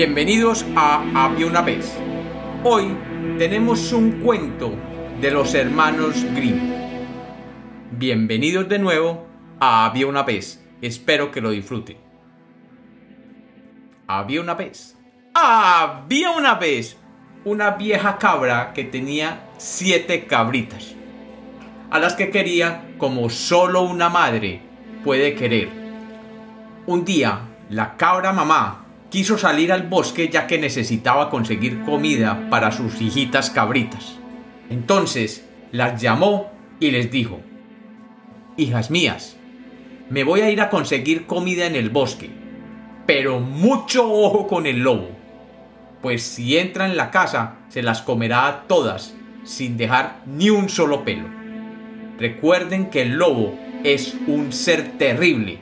Bienvenidos a Había una vez. Hoy tenemos un cuento de los hermanos Grimm. Bienvenidos de nuevo a Había una vez. Espero que lo disfruten. Había una vez. Había una vez una vieja cabra que tenía siete cabritas, a las que quería como solo una madre puede querer. Un día, la cabra mamá quiso salir al bosque ya que necesitaba conseguir comida para sus hijitas cabritas. Entonces las llamó y les dijo, Hijas mías, me voy a ir a conseguir comida en el bosque, pero mucho ojo con el lobo, pues si entra en la casa se las comerá a todas sin dejar ni un solo pelo. Recuerden que el lobo es un ser terrible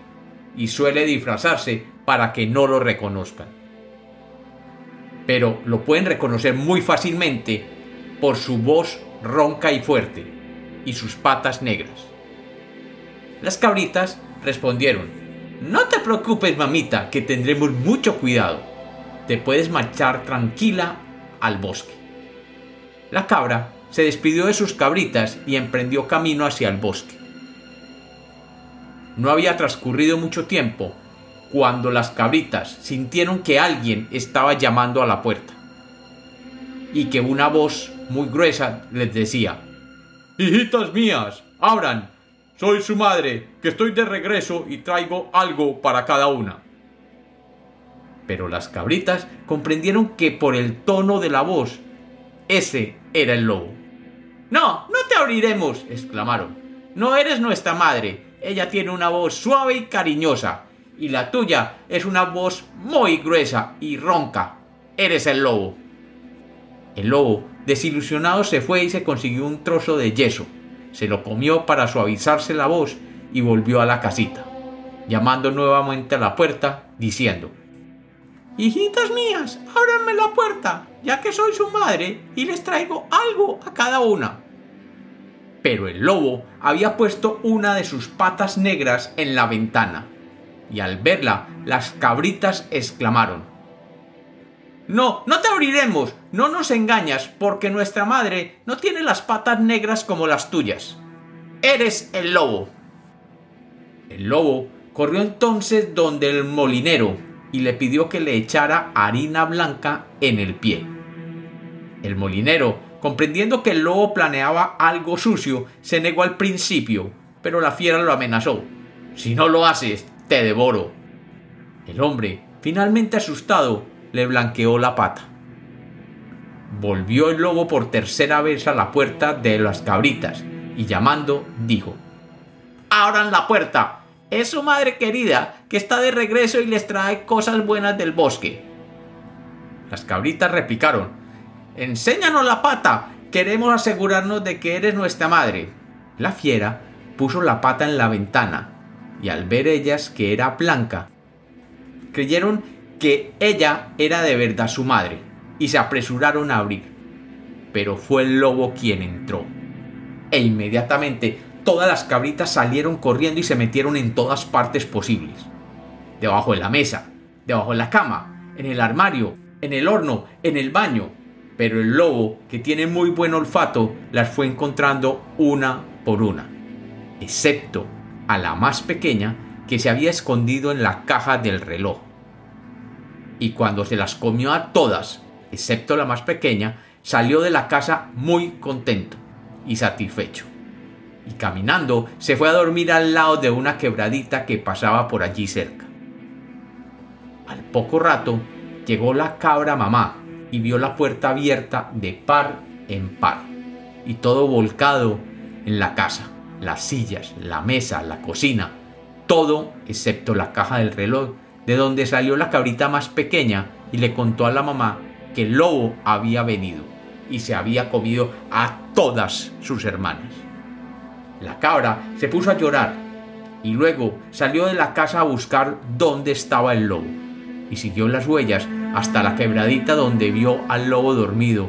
y suele disfrazarse para que no lo reconozcan. Pero lo pueden reconocer muy fácilmente por su voz ronca y fuerte y sus patas negras. Las cabritas respondieron, No te preocupes mamita, que tendremos mucho cuidado. Te puedes marchar tranquila al bosque. La cabra se despidió de sus cabritas y emprendió camino hacia el bosque. No había transcurrido mucho tiempo cuando las cabritas sintieron que alguien estaba llamando a la puerta y que una voz muy gruesa les decía, Hijitas mías, abran, soy su madre, que estoy de regreso y traigo algo para cada una. Pero las cabritas comprendieron que por el tono de la voz, ese era el lobo. No, no te abriremos, exclamaron. No eres nuestra madre. Ella tiene una voz suave y cariñosa y la tuya es una voz muy gruesa y ronca. Eres el lobo. El lobo, desilusionado, se fue y se consiguió un trozo de yeso. Se lo comió para suavizarse la voz y volvió a la casita, llamando nuevamente a la puerta, diciendo Hijitas mías, ábranme la puerta, ya que soy su madre y les traigo algo a cada una. Pero el lobo había puesto una de sus patas negras en la ventana y al verla las cabritas exclamaron No, no te abriremos, no nos engañas, porque nuestra madre no tiene las patas negras como las tuyas. Eres el lobo. El lobo corrió entonces donde el molinero y le pidió que le echara harina blanca en el pie. El molinero, comprendiendo que el lobo planeaba algo sucio, se negó al principio, pero la fiera lo amenazó. Si no lo haces, te devoro. El hombre, finalmente asustado, le blanqueó la pata. Volvió el lobo por tercera vez a la puerta de las cabritas y llamando dijo, Abran la puerta. Es su madre querida que está de regreso y les trae cosas buenas del bosque. Las cabritas replicaron, Enséñanos la pata. Queremos asegurarnos de que eres nuestra madre. La fiera puso la pata en la ventana y al ver ellas que era blanca, creyeron que ella era de verdad su madre y se apresuraron a abrir. Pero fue el lobo quien entró. E inmediatamente todas las cabritas salieron corriendo y se metieron en todas partes posibles. Debajo de la mesa, debajo de la cama, en el armario, en el horno, en el baño. Pero el lobo, que tiene muy buen olfato, las fue encontrando una por una. Excepto a la más pequeña que se había escondido en la caja del reloj. Y cuando se las comió a todas, excepto la más pequeña, salió de la casa muy contento y satisfecho. Y caminando se fue a dormir al lado de una quebradita que pasaba por allí cerca. Al poco rato llegó la cabra mamá y vio la puerta abierta de par en par y todo volcado en la casa las sillas, la mesa, la cocina, todo excepto la caja del reloj, de donde salió la cabrita más pequeña y le contó a la mamá que el lobo había venido y se había comido a todas sus hermanas. La cabra se puso a llorar y luego salió de la casa a buscar dónde estaba el lobo y siguió las huellas hasta la quebradita donde vio al lobo dormido,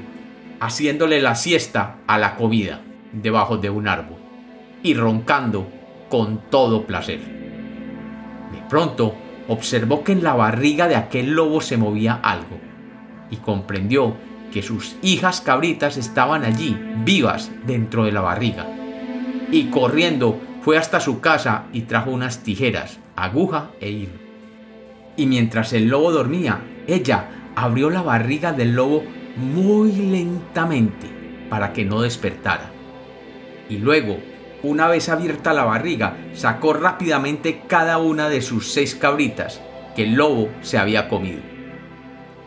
haciéndole la siesta a la comida debajo de un árbol y roncando con todo placer. De pronto observó que en la barriga de aquel lobo se movía algo y comprendió que sus hijas cabritas estaban allí, vivas, dentro de la barriga. Y corriendo fue hasta su casa y trajo unas tijeras, aguja e hilo. Y mientras el lobo dormía, ella abrió la barriga del lobo muy lentamente para que no despertara. Y luego, una vez abierta la barriga, sacó rápidamente cada una de sus seis cabritas que el lobo se había comido.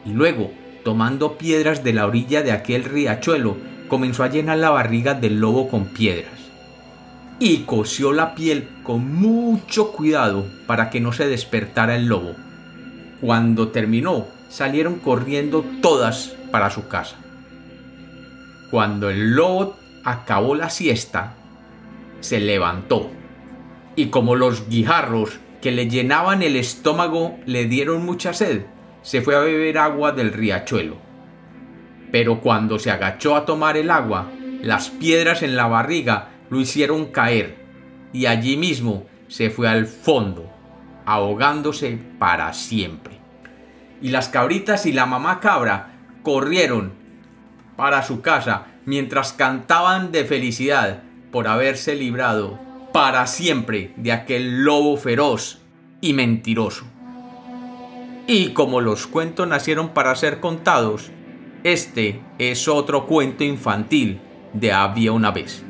Y luego tomando piedras de la orilla de aquel riachuelo, comenzó a llenar la barriga del lobo con piedras. Y cosió la piel con mucho cuidado para que no se despertara el lobo. Cuando terminó, salieron corriendo todas para su casa. Cuando el lobo acabó la siesta, se levantó. Y como los guijarros que le llenaban el estómago le dieron mucha sed, se fue a beber agua del riachuelo. Pero cuando se agachó a tomar el agua, las piedras en la barriga lo hicieron caer y allí mismo se fue al fondo, ahogándose para siempre. Y las cabritas y la mamá cabra corrieron para su casa mientras cantaban de felicidad por haberse librado para siempre de aquel lobo feroz y mentiroso. Y como los cuentos nacieron para ser contados, este es otro cuento infantil de había una vez.